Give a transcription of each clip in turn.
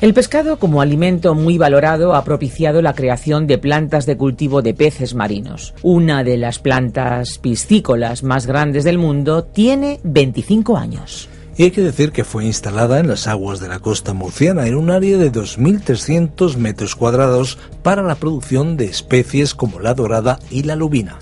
El pescado como alimento muy valorado ha propiciado la creación de plantas de cultivo de peces marinos. Una de las plantas piscícolas más grandes del mundo tiene 25 años. Y hay que decir que fue instalada en las aguas de la costa murciana en un área de 2.300 metros cuadrados para la producción de especies como la dorada y la lubina.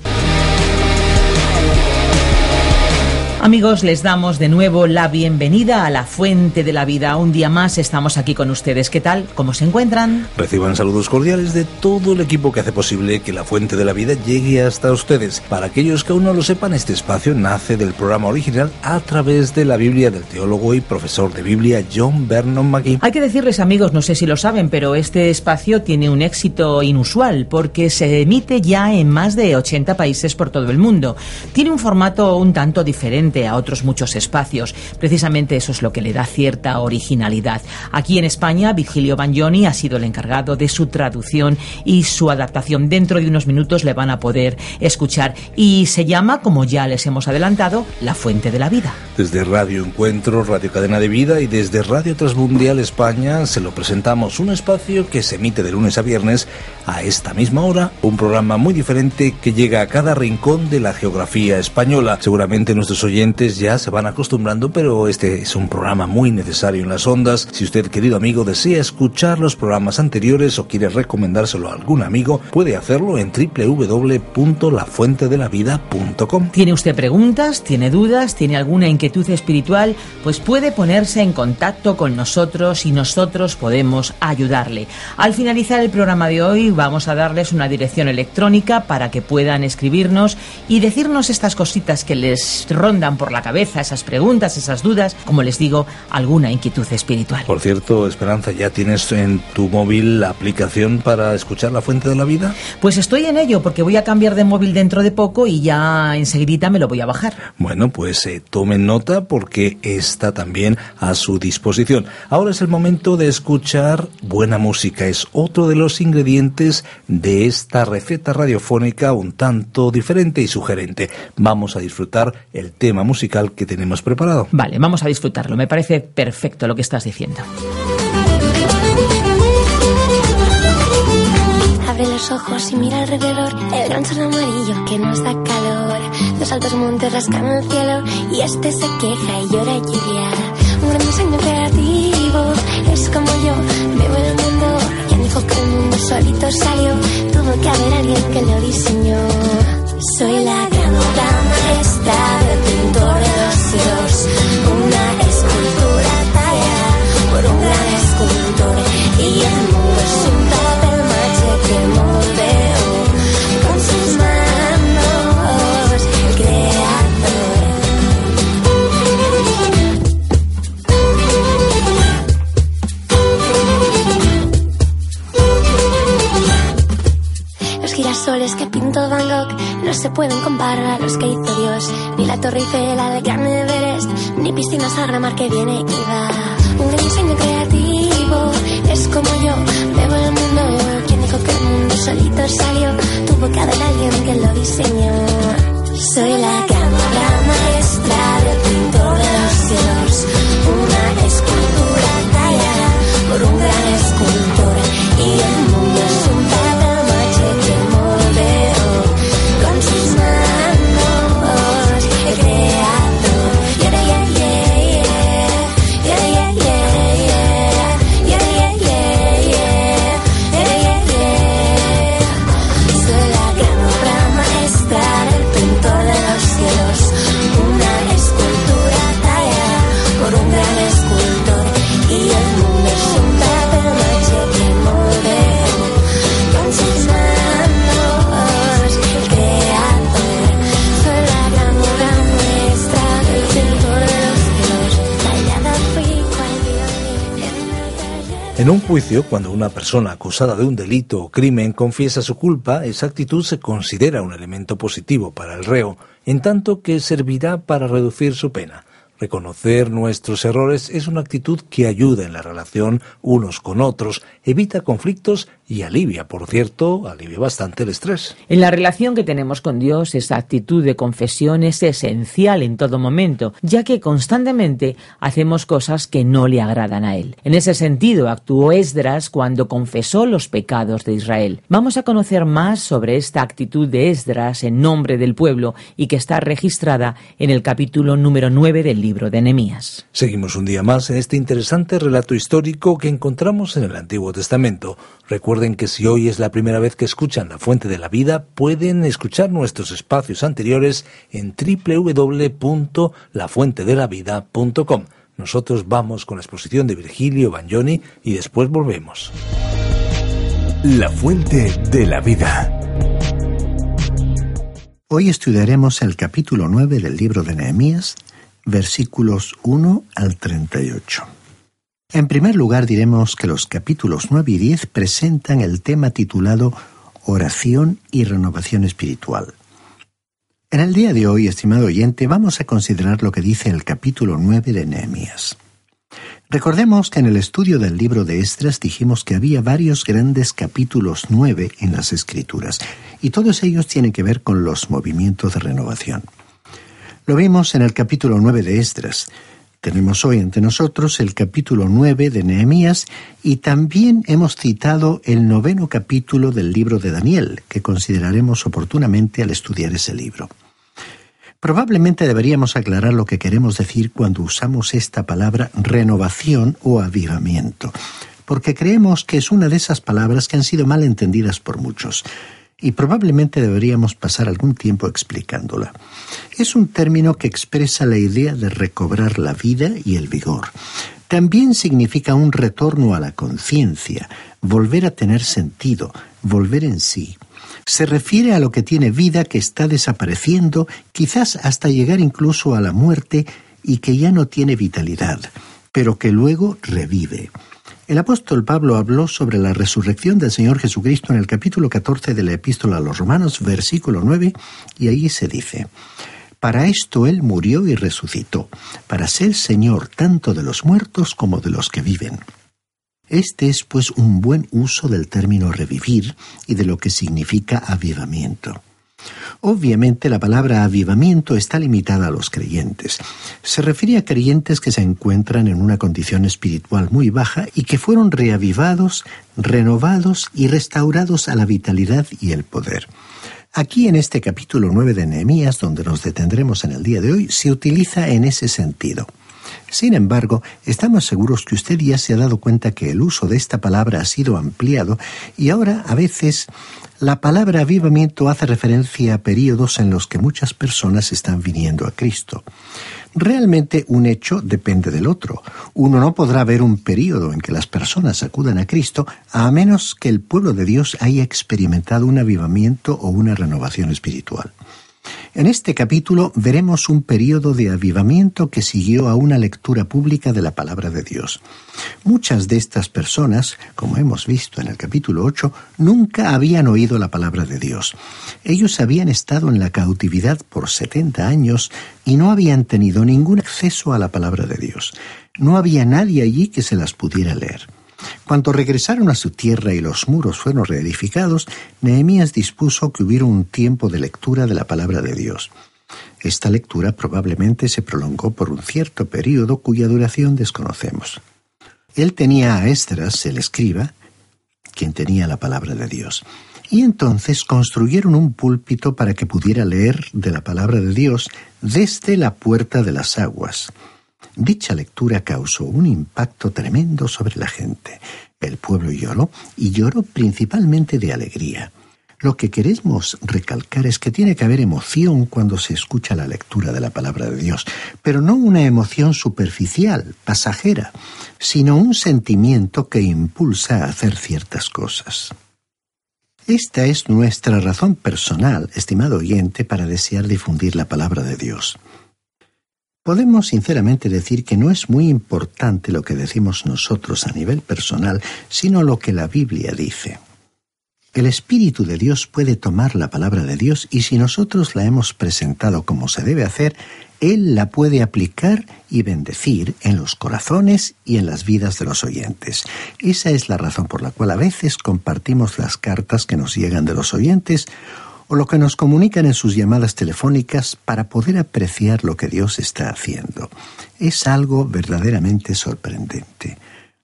Amigos, les damos de nuevo la bienvenida a la Fuente de la Vida. Un día más estamos aquí con ustedes. ¿Qué tal? ¿Cómo se encuentran? Reciban saludos cordiales de todo el equipo que hace posible que la Fuente de la Vida llegue hasta ustedes. Para aquellos que aún no lo sepan, este espacio nace del programa original a través de la Biblia del teólogo y profesor de Biblia John Vernon McGee. Hay que decirles, amigos, no sé si lo saben, pero este espacio tiene un éxito inusual porque se emite ya en más de 80 países por todo el mundo. Tiene un formato un tanto diferente a otros muchos espacios. Precisamente eso es lo que le da cierta originalidad. Aquí en España, Virgilio Bagnoni ha sido el encargado de su traducción y su adaptación. Dentro de unos minutos le van a poder escuchar y se llama, como ya les hemos adelantado, La Fuente de la Vida. Desde Radio Encuentro, Radio Cadena de Vida y desde Radio Transmundial España se lo presentamos un espacio que se emite de lunes a viernes a esta misma hora, un programa muy diferente que llega a cada rincón de la geografía española. Seguramente nuestros oyentes ya se van acostumbrando, pero este es un programa muy necesario en las ondas. Si usted, querido amigo, desea escuchar los programas anteriores o quiere recomendárselo a algún amigo, puede hacerlo en www.lafuentedelavida.com. ¿Tiene usted preguntas? ¿Tiene dudas? ¿Tiene alguna inquietud espiritual? Pues puede ponerse en contacto con nosotros y nosotros podemos ayudarle. Al finalizar el programa de hoy vamos a darles una dirección electrónica para que puedan escribirnos y decirnos estas cositas que les rondan por la cabeza, esas preguntas, esas dudas, como les digo, alguna inquietud espiritual. Por cierto, Esperanza, ¿ya tienes en tu móvil la aplicación para escuchar la fuente de la vida? Pues estoy en ello, porque voy a cambiar de móvil dentro de poco y ya enseguida me lo voy a bajar. Bueno, pues eh, tomen nota porque está también a su disposición. Ahora es el momento de escuchar buena música. Es otro de los ingredientes de esta receta radiofónica un tanto diferente y sugerente. Vamos a disfrutar el tema musical que tenemos preparado. Vale, vamos a disfrutarlo. Me parece perfecto lo que estás diciendo. Abre los ojos y mira alrededor el gran sol amarillo que nos da calor. Los altos montes rascan el cielo y este se queja y llora lluvia. Un gran diseño creativo es como yo, veo el mundo. Quien dijo que el mundo solito salió, tuvo que haber alguien que lo diseñó. Soy la gran maestra del pintor de los cielos, una escultura tallada por un gran escultor y el mundo es un papel maché que se pueden comparar a los que hizo Dios, ni la Torre Eiffel al Gran Everest, ni piscinas a mar que viene y va. Un gran diseño creativo es como yo, veo el mundo. Quien dijo que el mundo solito salió, tuvo que haber alguien que lo diseñó. Soy la En un juicio, cuando una persona acusada de un delito o crimen confiesa su culpa, esa actitud se considera un elemento positivo para el reo, en tanto que servirá para reducir su pena. Reconocer nuestros errores es una actitud que ayuda en la relación unos con otros, evita conflictos y alivia, por cierto, alivia bastante el estrés. En la relación que tenemos con Dios, esa actitud de confesión es esencial en todo momento, ya que constantemente hacemos cosas que no le agradan a Él. En ese sentido, actuó Esdras cuando confesó los pecados de Israel. Vamos a conocer más sobre esta actitud de Esdras en nombre del pueblo y que está registrada en el capítulo número 9 del libro de Nehemías. Seguimos un día más en este interesante relato histórico que encontramos en el Antiguo Testamento. Recuerden que si hoy es la primera vez que escuchan La Fuente de la Vida, pueden escuchar nuestros espacios anteriores en www.lafuentedelavida.com. Nosotros vamos con la exposición de Virgilio Bagnoni y después volvemos. La Fuente de la Vida. Hoy estudiaremos el capítulo 9 del libro de Nehemías versículos 1 al 38. En primer lugar diremos que los capítulos 9 y 10 presentan el tema titulado Oración y renovación espiritual. En el día de hoy, estimado oyente, vamos a considerar lo que dice el capítulo 9 de Nehemías. Recordemos que en el estudio del libro de Estras dijimos que había varios grandes capítulos 9 en las Escrituras, y todos ellos tienen que ver con los movimientos de renovación. Lo vimos en el capítulo 9 de Esdras. Tenemos hoy ante nosotros el capítulo 9 de Nehemías y también hemos citado el noveno capítulo del libro de Daniel, que consideraremos oportunamente al estudiar ese libro. Probablemente deberíamos aclarar lo que queremos decir cuando usamos esta palabra renovación o avivamiento, porque creemos que es una de esas palabras que han sido mal entendidas por muchos y probablemente deberíamos pasar algún tiempo explicándola. Es un término que expresa la idea de recobrar la vida y el vigor. También significa un retorno a la conciencia, volver a tener sentido, volver en sí. Se refiere a lo que tiene vida que está desapareciendo, quizás hasta llegar incluso a la muerte y que ya no tiene vitalidad, pero que luego revive. El apóstol Pablo habló sobre la resurrección del Señor Jesucristo en el capítulo 14 de la epístola a los Romanos, versículo 9, y ahí se dice, Para esto Él murió y resucitó, para ser Señor tanto de los muertos como de los que viven. Este es pues un buen uso del término revivir y de lo que significa avivamiento. Obviamente la palabra avivamiento está limitada a los creyentes. Se refiere a creyentes que se encuentran en una condición espiritual muy baja y que fueron reavivados, renovados y restaurados a la vitalidad y el poder. Aquí en este capítulo 9 de Nehemías, donde nos detendremos en el día de hoy, se utiliza en ese sentido. Sin embargo, estamos seguros que usted ya se ha dado cuenta que el uso de esta palabra ha sido ampliado y ahora a veces la palabra avivamiento hace referencia a periodos en los que muchas personas están viniendo a Cristo. Realmente un hecho depende del otro. Uno no podrá ver un periodo en que las personas acudan a Cristo a menos que el pueblo de Dios haya experimentado un avivamiento o una renovación espiritual. En este capítulo veremos un periodo de avivamiento que siguió a una lectura pública de la palabra de Dios. Muchas de estas personas, como hemos visto en el capítulo 8, nunca habían oído la palabra de Dios. Ellos habían estado en la cautividad por 70 años y no habían tenido ningún acceso a la palabra de Dios. No había nadie allí que se las pudiera leer. Cuando regresaron a su tierra y los muros fueron reedificados, Nehemías dispuso que hubiera un tiempo de lectura de la palabra de Dios. Esta lectura probablemente se prolongó por un cierto período cuya duración desconocemos. Él tenía a Esdras, el escriba, quien tenía la palabra de Dios. Y entonces construyeron un púlpito para que pudiera leer de la palabra de Dios desde la puerta de las aguas. Dicha lectura causó un impacto tremendo sobre la gente. El pueblo lloró y lloró principalmente de alegría. Lo que queremos recalcar es que tiene que haber emoción cuando se escucha la lectura de la palabra de Dios, pero no una emoción superficial, pasajera, sino un sentimiento que impulsa a hacer ciertas cosas. Esta es nuestra razón personal, estimado oyente, para desear difundir la palabra de Dios. Podemos sinceramente decir que no es muy importante lo que decimos nosotros a nivel personal, sino lo que la Biblia dice. El Espíritu de Dios puede tomar la palabra de Dios y si nosotros la hemos presentado como se debe hacer, Él la puede aplicar y bendecir en los corazones y en las vidas de los oyentes. Esa es la razón por la cual a veces compartimos las cartas que nos llegan de los oyentes o lo que nos comunican en sus llamadas telefónicas para poder apreciar lo que Dios está haciendo. Es algo verdaderamente sorprendente.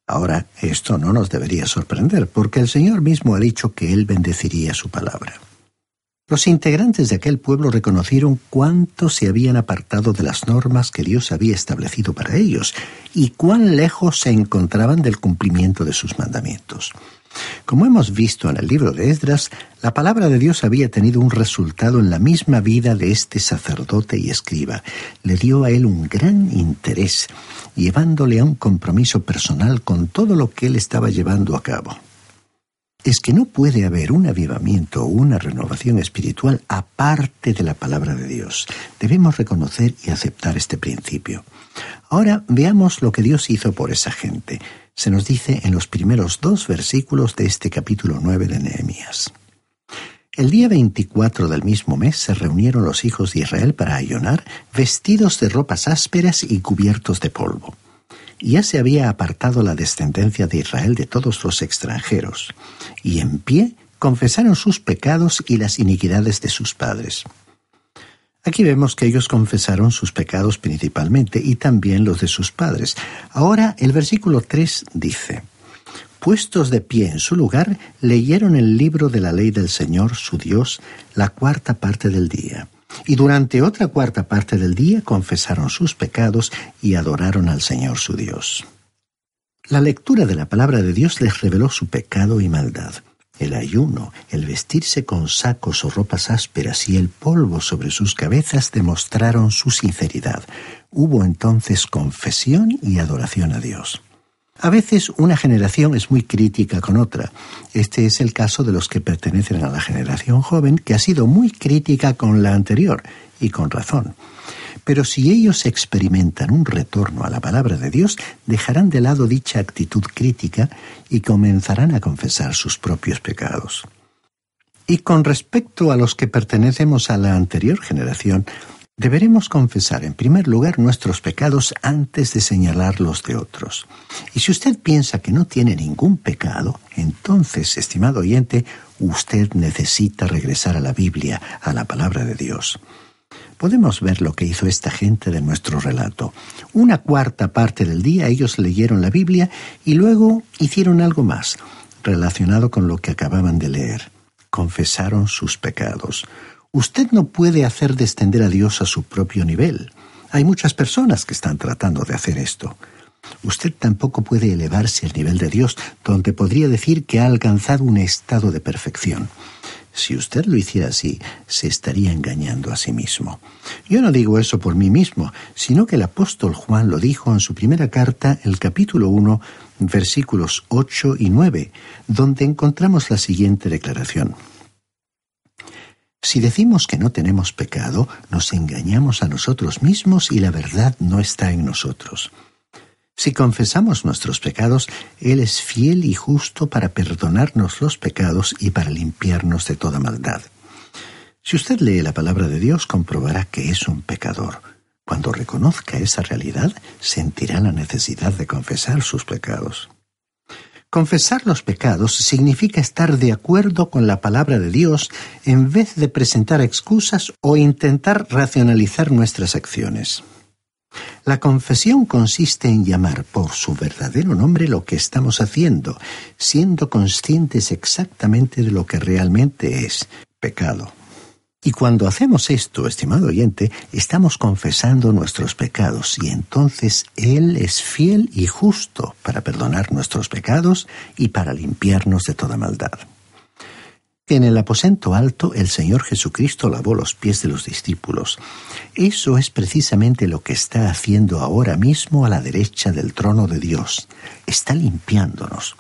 Ahora, esto no nos debería sorprender, porque el Señor mismo ha dicho que Él bendeciría su palabra. Los integrantes de aquel pueblo reconocieron cuánto se habían apartado de las normas que Dios había establecido para ellos y cuán lejos se encontraban del cumplimiento de sus mandamientos. Como hemos visto en el libro de Esdras, la palabra de Dios había tenido un resultado en la misma vida de este sacerdote y escriba. Le dio a él un gran interés, llevándole a un compromiso personal con todo lo que él estaba llevando a cabo. Es que no puede haber un avivamiento o una renovación espiritual aparte de la palabra de Dios. Debemos reconocer y aceptar este principio. Ahora veamos lo que Dios hizo por esa gente se nos dice en los primeros dos versículos de este capítulo 9 de Nehemías. El día 24 del mismo mes se reunieron los hijos de Israel para ayunar, vestidos de ropas ásperas y cubiertos de polvo. Ya se había apartado la descendencia de Israel de todos los extranjeros, y en pie confesaron sus pecados y las iniquidades de sus padres. Aquí vemos que ellos confesaron sus pecados principalmente y también los de sus padres. Ahora el versículo 3 dice, Puestos de pie en su lugar, leyeron el libro de la ley del Señor, su Dios, la cuarta parte del día. Y durante otra cuarta parte del día confesaron sus pecados y adoraron al Señor su Dios. La lectura de la palabra de Dios les reveló su pecado y maldad. El ayuno, el vestirse con sacos o ropas ásperas y el polvo sobre sus cabezas demostraron su sinceridad. Hubo entonces confesión y adoración a Dios. A veces una generación es muy crítica con otra. Este es el caso de los que pertenecen a la generación joven que ha sido muy crítica con la anterior, y con razón. Pero si ellos experimentan un retorno a la palabra de Dios, dejarán de lado dicha actitud crítica y comenzarán a confesar sus propios pecados. Y con respecto a los que pertenecemos a la anterior generación, deberemos confesar en primer lugar nuestros pecados antes de señalar los de otros. Y si usted piensa que no tiene ningún pecado, entonces, estimado oyente, usted necesita regresar a la Biblia, a la palabra de Dios podemos ver lo que hizo esta gente de nuestro relato. Una cuarta parte del día ellos leyeron la Biblia y luego hicieron algo más relacionado con lo que acababan de leer. Confesaron sus pecados. Usted no puede hacer descender a Dios a su propio nivel. Hay muchas personas que están tratando de hacer esto. Usted tampoco puede elevarse al nivel de Dios, donde podría decir que ha alcanzado un estado de perfección. Si usted lo hiciera así, se estaría engañando a sí mismo. Yo no digo eso por mí mismo, sino que el apóstol Juan lo dijo en su primera carta, el capítulo 1, versículos 8 y 9, donde encontramos la siguiente declaración. Si decimos que no tenemos pecado, nos engañamos a nosotros mismos y la verdad no está en nosotros. Si confesamos nuestros pecados, Él es fiel y justo para perdonarnos los pecados y para limpiarnos de toda maldad. Si usted lee la palabra de Dios, comprobará que es un pecador. Cuando reconozca esa realidad, sentirá la necesidad de confesar sus pecados. Confesar los pecados significa estar de acuerdo con la palabra de Dios en vez de presentar excusas o intentar racionalizar nuestras acciones. La confesión consiste en llamar por su verdadero nombre lo que estamos haciendo, siendo conscientes exactamente de lo que realmente es pecado. Y cuando hacemos esto, estimado oyente, estamos confesando nuestros pecados y entonces Él es fiel y justo para perdonar nuestros pecados y para limpiarnos de toda maldad. En el aposento alto el Señor Jesucristo lavó los pies de los discípulos. Eso es precisamente lo que está haciendo ahora mismo a la derecha del trono de Dios. Está limpiándonos.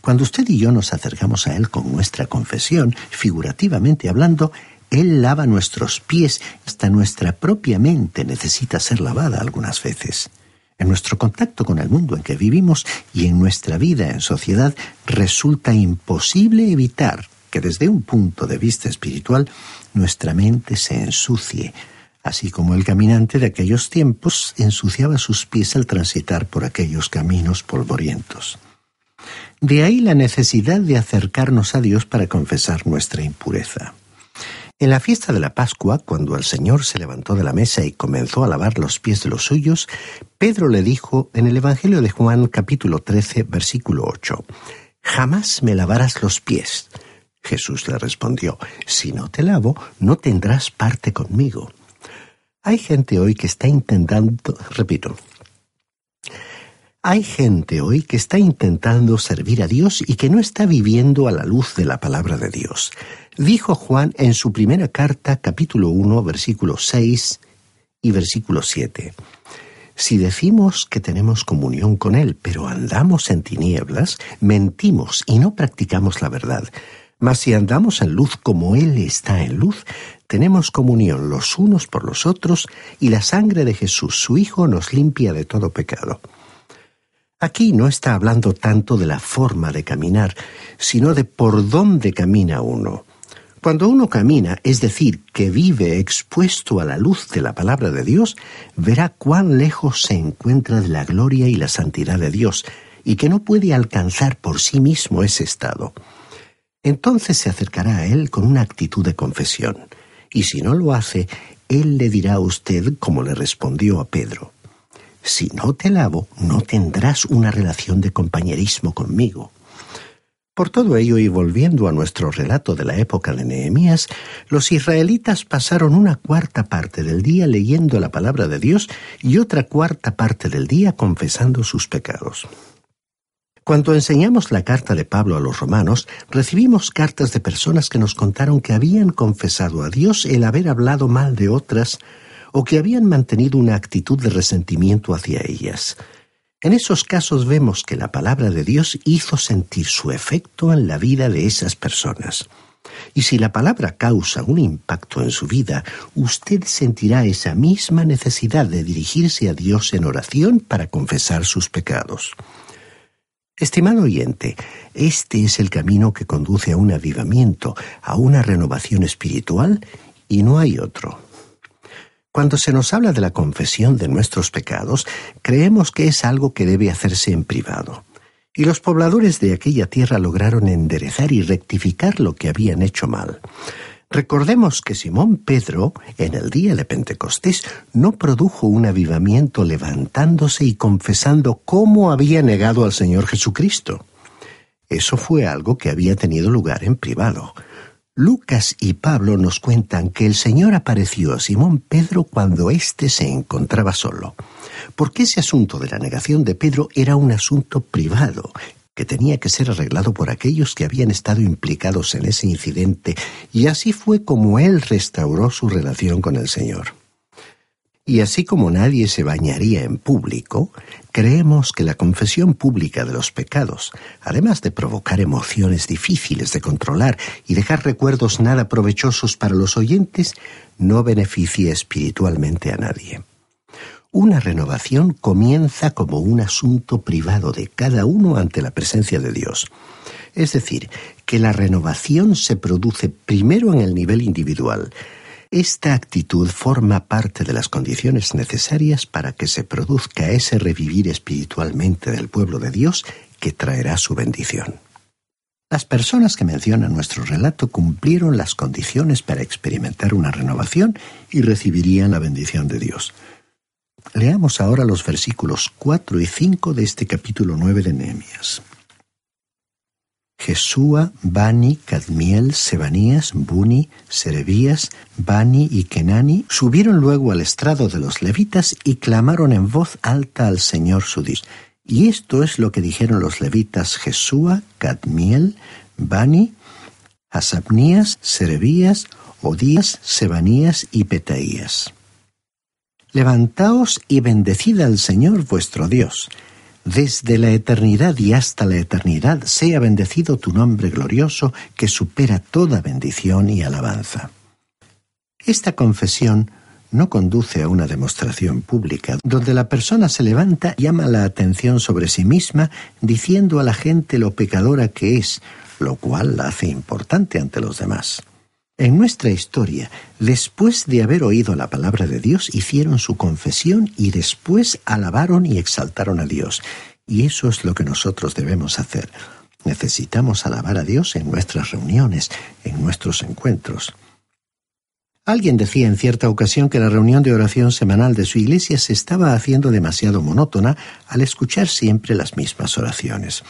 Cuando usted y yo nos acercamos a Él con nuestra confesión, figurativamente hablando, Él lava nuestros pies, hasta nuestra propia mente necesita ser lavada algunas veces. En nuestro contacto con el mundo en que vivimos y en nuestra vida en sociedad resulta imposible evitar que desde un punto de vista espiritual nuestra mente se ensucie, así como el caminante de aquellos tiempos ensuciaba sus pies al transitar por aquellos caminos polvorientos. De ahí la necesidad de acercarnos a Dios para confesar nuestra impureza. En la fiesta de la Pascua, cuando el Señor se levantó de la mesa y comenzó a lavar los pies de los suyos, Pedro le dijo en el Evangelio de Juan capítulo 13, versículo 8, Jamás me lavarás los pies. Jesús le respondió, Si no te lavo, no tendrás parte conmigo. Hay gente hoy que está intentando, repito, hay gente hoy que está intentando servir a Dios y que no está viviendo a la luz de la palabra de Dios. Dijo Juan en su primera carta, capítulo 1, versículo 6 y versículo 7. Si decimos que tenemos comunión con Él, pero andamos en tinieblas, mentimos y no practicamos la verdad. Mas si andamos en luz como Él está en luz, tenemos comunión los unos por los otros, y la sangre de Jesús, su Hijo, nos limpia de todo pecado. Aquí no está hablando tanto de la forma de caminar, sino de por dónde camina uno. Cuando uno camina, es decir, que vive expuesto a la luz de la palabra de Dios, verá cuán lejos se encuentra de la gloria y la santidad de Dios, y que no puede alcanzar por sí mismo ese estado. Entonces se acercará a Él con una actitud de confesión, y si no lo hace, Él le dirá a usted como le respondió a Pedro. Si no te lavo, no tendrás una relación de compañerismo conmigo. Por todo ello, y volviendo a nuestro relato de la época de Nehemías, los israelitas pasaron una cuarta parte del día leyendo la palabra de Dios y otra cuarta parte del día confesando sus pecados. Cuando enseñamos la carta de Pablo a los romanos, recibimos cartas de personas que nos contaron que habían confesado a Dios el haber hablado mal de otras, o que habían mantenido una actitud de resentimiento hacia ellas. En esos casos vemos que la palabra de Dios hizo sentir su efecto en la vida de esas personas. Y si la palabra causa un impacto en su vida, usted sentirá esa misma necesidad de dirigirse a Dios en oración para confesar sus pecados. Estimado oyente, este es el camino que conduce a un avivamiento, a una renovación espiritual, y no hay otro. Cuando se nos habla de la confesión de nuestros pecados, creemos que es algo que debe hacerse en privado. Y los pobladores de aquella tierra lograron enderezar y rectificar lo que habían hecho mal. Recordemos que Simón Pedro, en el día de Pentecostés, no produjo un avivamiento levantándose y confesando cómo había negado al Señor Jesucristo. Eso fue algo que había tenido lugar en privado. Lucas y Pablo nos cuentan que el Señor apareció a Simón Pedro cuando éste se encontraba solo, porque ese asunto de la negación de Pedro era un asunto privado, que tenía que ser arreglado por aquellos que habían estado implicados en ese incidente, y así fue como él restauró su relación con el Señor. Y así como nadie se bañaría en público, creemos que la confesión pública de los pecados, además de provocar emociones difíciles de controlar y dejar recuerdos nada provechosos para los oyentes, no beneficia espiritualmente a nadie. Una renovación comienza como un asunto privado de cada uno ante la presencia de Dios. Es decir, que la renovación se produce primero en el nivel individual, esta actitud forma parte de las condiciones necesarias para que se produzca ese revivir espiritualmente del pueblo de Dios que traerá su bendición. Las personas que menciona nuestro relato cumplieron las condiciones para experimentar una renovación y recibirían la bendición de Dios. Leamos ahora los versículos 4 y 5 de este capítulo 9 de Nehemías. Jesúa, Bani, Cadmiel, Sebanías, Buni, Serebías, Bani y Kenani subieron luego al estrado de los levitas y clamaron en voz alta al Señor su Dios. Y esto es lo que dijeron los levitas Jesúa, Cadmiel, Bani, Asabnías, Serebías, Odías, Sebanías y Petaías. Levantaos y bendecid al Señor vuestro Dios desde la eternidad y hasta la eternidad sea bendecido tu nombre glorioso que supera toda bendición y alabanza. Esta confesión no conduce a una demostración pública, donde la persona se levanta y llama la atención sobre sí misma, diciendo a la gente lo pecadora que es, lo cual la hace importante ante los demás. En nuestra historia, después de haber oído la palabra de Dios, hicieron su confesión y después alabaron y exaltaron a Dios. Y eso es lo que nosotros debemos hacer. Necesitamos alabar a Dios en nuestras reuniones, en nuestros encuentros. Alguien decía en cierta ocasión que la reunión de oración semanal de su iglesia se estaba haciendo demasiado monótona al escuchar siempre las mismas oraciones.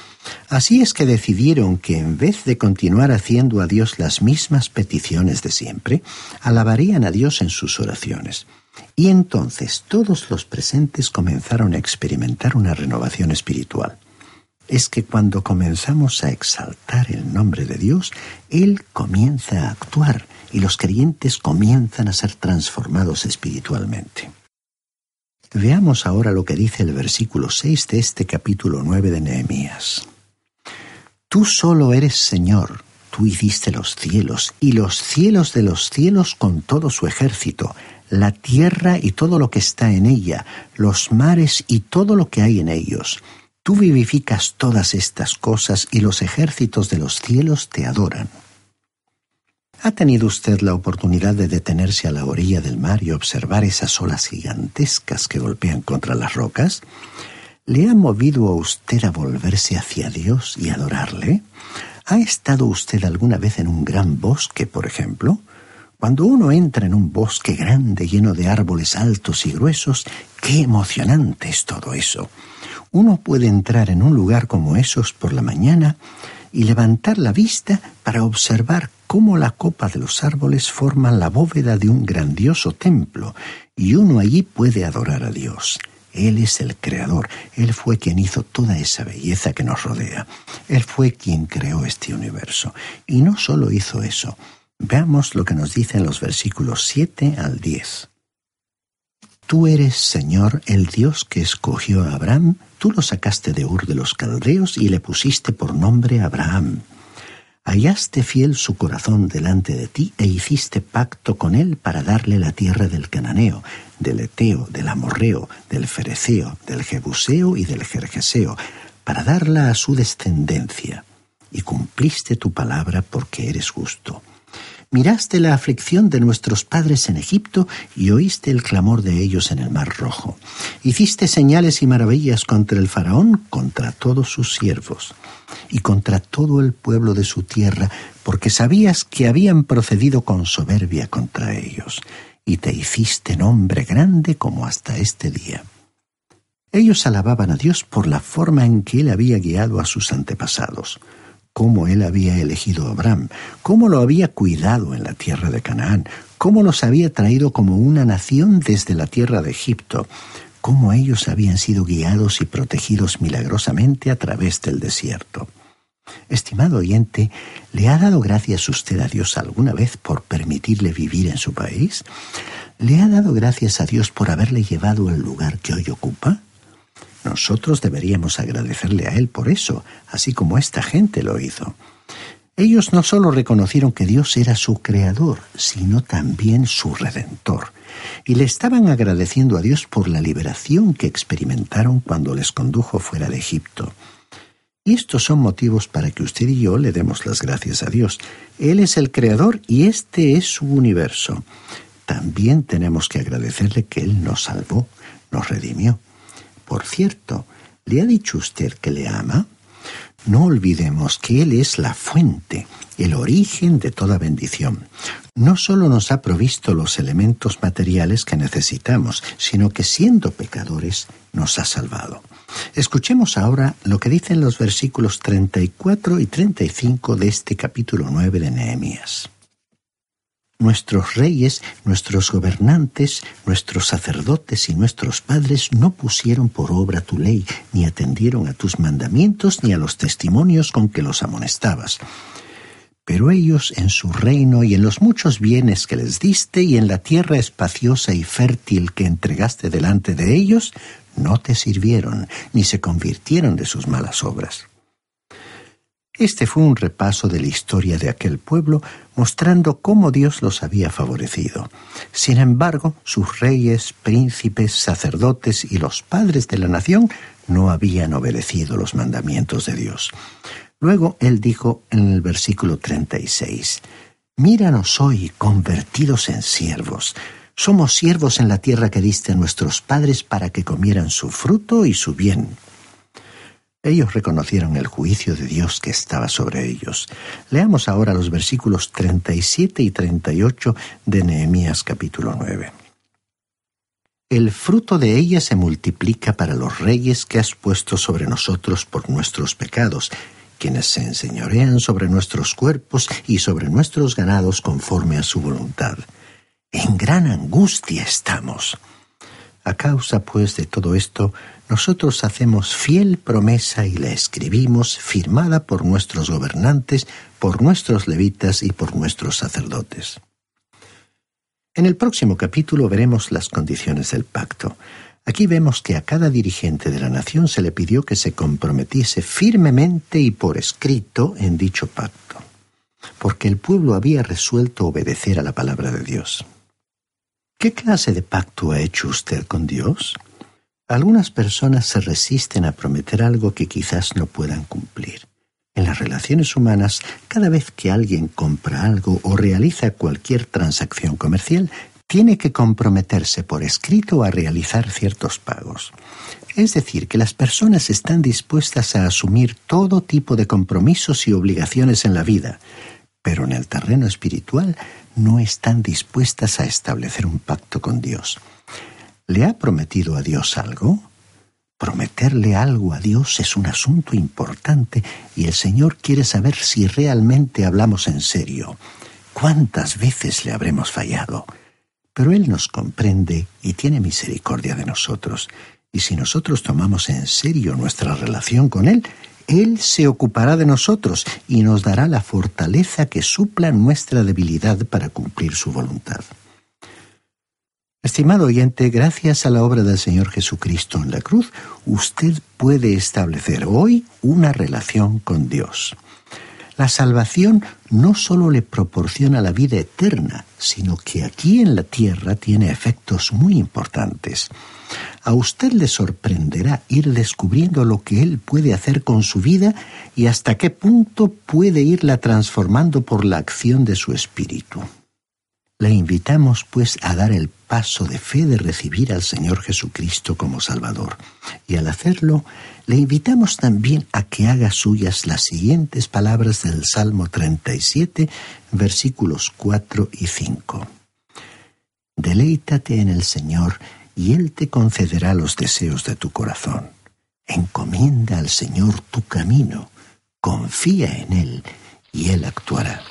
Así es que decidieron que en vez de continuar haciendo a Dios las mismas peticiones de siempre, alabarían a Dios en sus oraciones. Y entonces todos los presentes comenzaron a experimentar una renovación espiritual es que cuando comenzamos a exaltar el nombre de Dios, Él comienza a actuar y los creyentes comienzan a ser transformados espiritualmente. Veamos ahora lo que dice el versículo 6 de este capítulo 9 de Nehemías. Tú solo eres Señor, tú hiciste los cielos y los cielos de los cielos con todo su ejército, la tierra y todo lo que está en ella, los mares y todo lo que hay en ellos. Tú vivificas todas estas cosas y los ejércitos de los cielos te adoran. ¿Ha tenido usted la oportunidad de detenerse a la orilla del mar y observar esas olas gigantescas que golpean contra las rocas? ¿Le ha movido a usted a volverse hacia Dios y adorarle? ¿Ha estado usted alguna vez en un gran bosque, por ejemplo? Cuando uno entra en un bosque grande lleno de árboles altos y gruesos, qué emocionante es todo eso. Uno puede entrar en un lugar como esos por la mañana y levantar la vista para observar cómo la copa de los árboles forman la bóveda de un grandioso templo, y uno allí puede adorar a Dios. Él es el creador, Él fue quien hizo toda esa belleza que nos rodea, Él fue quien creó este universo. Y no solo hizo eso, veamos lo que nos dicen los versículos 7 al 10. Tú eres, Señor, el Dios que escogió a Abraham, tú lo sacaste de Ur de los Caldeos y le pusiste por nombre Abraham. Hallaste fiel su corazón delante de ti e hiciste pacto con él para darle la tierra del Cananeo, del Eteo, del Amorreo, del Fereceo, del Jebuseo y del Jerjeseo, para darla a su descendencia. Y cumpliste tu palabra porque eres justo. Miraste la aflicción de nuestros padres en Egipto y oíste el clamor de ellos en el Mar Rojo. Hiciste señales y maravillas contra el faraón, contra todos sus siervos y contra todo el pueblo de su tierra, porque sabías que habían procedido con soberbia contra ellos, y te hiciste nombre grande como hasta este día. Ellos alababan a Dios por la forma en que Él había guiado a sus antepasados cómo él había elegido a Abraham, cómo lo había cuidado en la tierra de Canaán, cómo los había traído como una nación desde la tierra de Egipto, cómo ellos habían sido guiados y protegidos milagrosamente a través del desierto. Estimado oyente, ¿le ha dado gracias usted a Dios alguna vez por permitirle vivir en su país? ¿Le ha dado gracias a Dios por haberle llevado al lugar que hoy ocupa? Nosotros deberíamos agradecerle a Él por eso, así como esta gente lo hizo. Ellos no solo reconocieron que Dios era su creador, sino también su redentor, y le estaban agradeciendo a Dios por la liberación que experimentaron cuando les condujo fuera de Egipto. Y estos son motivos para que usted y yo le demos las gracias a Dios. Él es el creador y este es su universo. También tenemos que agradecerle que Él nos salvó, nos redimió. Por cierto, ¿le ha dicho usted que le ama? No olvidemos que Él es la fuente, el origen de toda bendición. No solo nos ha provisto los elementos materiales que necesitamos, sino que siendo pecadores nos ha salvado. Escuchemos ahora lo que dicen los versículos 34 y 35 de este capítulo 9 de Nehemías. Nuestros reyes, nuestros gobernantes, nuestros sacerdotes y nuestros padres no pusieron por obra tu ley, ni atendieron a tus mandamientos, ni a los testimonios con que los amonestabas. Pero ellos en su reino y en los muchos bienes que les diste y en la tierra espaciosa y fértil que entregaste delante de ellos, no te sirvieron, ni se convirtieron de sus malas obras. Este fue un repaso de la historia de aquel pueblo, mostrando cómo Dios los había favorecido. Sin embargo, sus reyes, príncipes, sacerdotes y los padres de la nación no habían obedecido los mandamientos de Dios. Luego él dijo en el versículo 36, Míranos hoy convertidos en siervos. Somos siervos en la tierra que diste a nuestros padres para que comieran su fruto y su bien. Ellos reconocieron el juicio de Dios que estaba sobre ellos. Leamos ahora los versículos 37 y 38 de Nehemías capítulo 9. El fruto de ella se multiplica para los reyes que has puesto sobre nosotros por nuestros pecados, quienes se enseñorean sobre nuestros cuerpos y sobre nuestros ganados conforme a su voluntad. En gran angustia estamos. A causa, pues, de todo esto, nosotros hacemos fiel promesa y la escribimos firmada por nuestros gobernantes, por nuestros levitas y por nuestros sacerdotes. En el próximo capítulo veremos las condiciones del pacto. Aquí vemos que a cada dirigente de la nación se le pidió que se comprometiese firmemente y por escrito en dicho pacto, porque el pueblo había resuelto obedecer a la palabra de Dios. ¿Qué clase de pacto ha hecho usted con Dios? Algunas personas se resisten a prometer algo que quizás no puedan cumplir. En las relaciones humanas, cada vez que alguien compra algo o realiza cualquier transacción comercial, tiene que comprometerse por escrito a realizar ciertos pagos. Es decir, que las personas están dispuestas a asumir todo tipo de compromisos y obligaciones en la vida, pero en el terreno espiritual no están dispuestas a establecer un pacto con Dios. ¿Le ha prometido a Dios algo? Prometerle algo a Dios es un asunto importante y el Señor quiere saber si realmente hablamos en serio. ¿Cuántas veces le habremos fallado? Pero Él nos comprende y tiene misericordia de nosotros. Y si nosotros tomamos en serio nuestra relación con Él, Él se ocupará de nosotros y nos dará la fortaleza que supla nuestra debilidad para cumplir su voluntad. Estimado oyente, gracias a la obra del Señor Jesucristo en la cruz, usted puede establecer hoy una relación con Dios. La salvación no solo le proporciona la vida eterna, sino que aquí en la tierra tiene efectos muy importantes. A usted le sorprenderá ir descubriendo lo que Él puede hacer con su vida y hasta qué punto puede irla transformando por la acción de su espíritu. Le invitamos, pues, a dar el paso de fe de recibir al Señor Jesucristo como Salvador. Y al hacerlo, le invitamos también a que haga suyas las siguientes palabras del Salmo 37, versículos 4 y 5. Deleítate en el Señor, y Él te concederá los deseos de tu corazón. Encomienda al Señor tu camino, confía en Él, y Él actuará.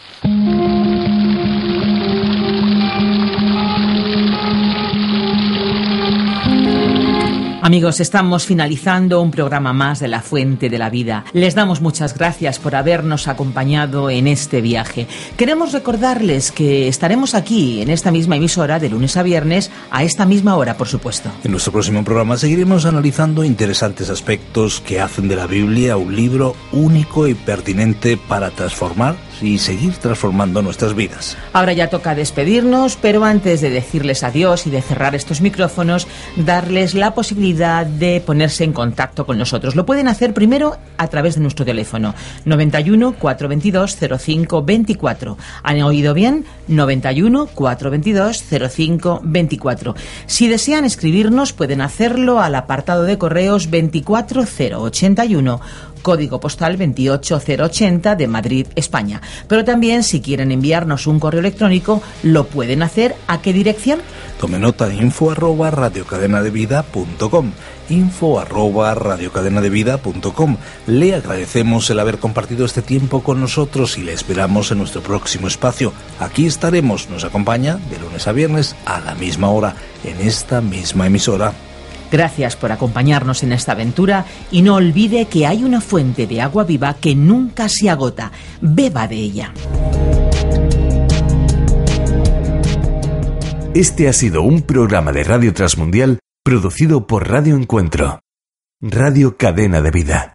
Amigos, estamos finalizando un programa más de La Fuente de la Vida. Les damos muchas gracias por habernos acompañado en este viaje. Queremos recordarles que estaremos aquí en esta misma emisora de lunes a viernes a esta misma hora, por supuesto. En nuestro próximo programa seguiremos analizando interesantes aspectos que hacen de la Biblia un libro único y pertinente para transformar y seguir transformando nuestras vidas. Ahora ya toca despedirnos, pero antes de decirles adiós y de cerrar estos micrófonos, darles la posibilidad de ponerse en contacto con nosotros. Lo pueden hacer primero a través de nuestro teléfono 91 422 05 24. ¿Han oído bien? 91 422 05 24. Si desean escribirnos, pueden hacerlo al apartado de correos 24081 código postal 28080 de Madrid, España. Pero también si quieren enviarnos un correo electrónico, lo pueden hacer. ¿A qué dirección? Tome nota info arroba radiocadenadevida.com info arroba radiocadenadevida.com Le agradecemos el haber compartido este tiempo con nosotros y le esperamos en nuestro próximo espacio. Aquí estaremos, nos acompaña de lunes a viernes a la misma hora en esta misma emisora. Gracias por acompañarnos en esta aventura y no olvide que hay una fuente de agua viva que nunca se agota. Beba de ella. Este ha sido un programa de Radio Transmundial producido por Radio Encuentro, Radio Cadena de Vida.